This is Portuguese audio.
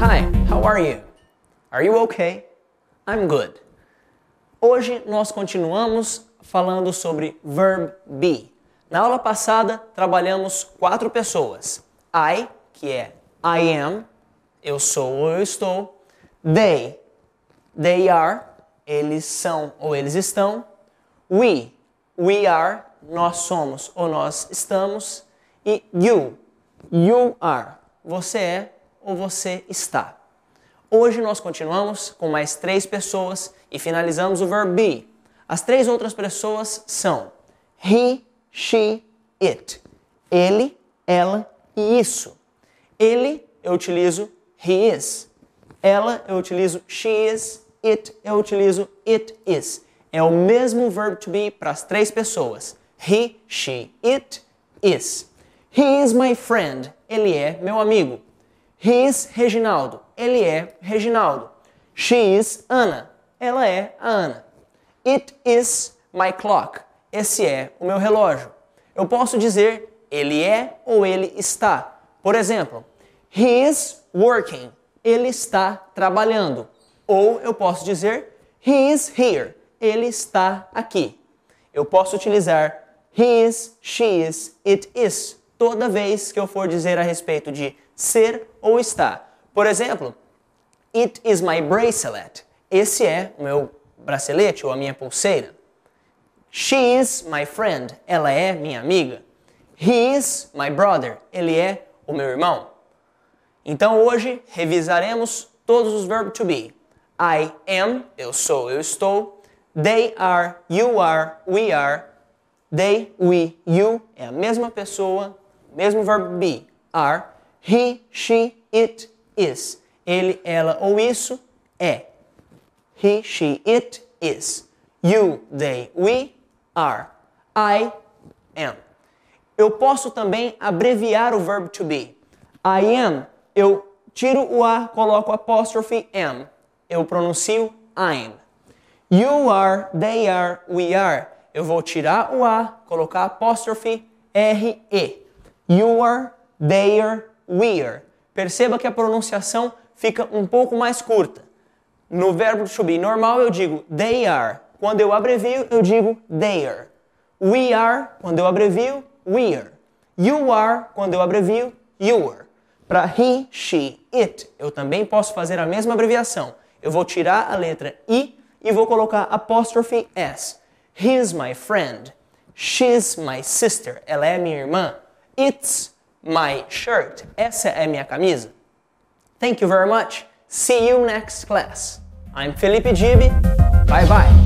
are you? Are you okay? I'm good. Hoje nós continuamos falando sobre verb be. Na aula passada trabalhamos quatro pessoas. I, que é I am, eu sou ou eu estou. They, they are, eles são ou eles estão. We, we are, nós somos ou nós estamos. E you, you are, você é ou você está. Hoje nós continuamos com mais três pessoas e finalizamos o verbo be. As três outras pessoas são he, she, it. Ele, ela e isso. Ele eu utilizo he is. Ela eu utilizo she is. It eu utilizo it is. É o mesmo verbo to be para as três pessoas. He, she, it is. He is my friend. Ele é meu amigo. He is Reginaldo. Ele é Reginaldo. She is Ana. Ela é a Ana. It is my clock. Esse é o meu relógio. Eu posso dizer ele é ou ele está. Por exemplo, he is working. Ele está trabalhando. Ou eu posso dizer he is here. Ele está aqui. Eu posso utilizar he is, she is, it is toda vez que eu for dizer a respeito de ser ou estar. Por exemplo, it is my bracelet. Esse é o meu bracelete ou a minha pulseira. She is my friend. Ela é minha amiga. He is my brother. Ele é o meu irmão. Então hoje revisaremos todos os verbos to be. I am, eu sou, eu estou. They are, you are, we are. They, we, you é a mesma pessoa, mesmo verbo be. Are, he, she, it, is. Ele, ela ou isso é. He, she, it is. You, they, we are. I am. Eu posso também abreviar o verbo to be. I am, eu tiro o A, coloco apóstrofe am. Eu pronuncio I'm. You are, they are, we are. Eu vou tirar o A, colocar apóstrofe R-E. You are, they are, we are. Perceba que a pronunciação fica um pouco mais curta. No verbo to be normal eu digo they are. Quando eu abrevio, eu digo they are. We are, quando eu abrevio, we are. You are, quando eu abrevio, you are. Para he, she, it, eu também posso fazer a mesma abreviação. Eu vou tirar a letra I e vou colocar apóstrofe S. He's my friend. She's my sister. Ela é minha irmã. It's my shirt. Essa é minha camisa. Thank you very much. See you next class. I'm Felipe Gibi. Bye bye.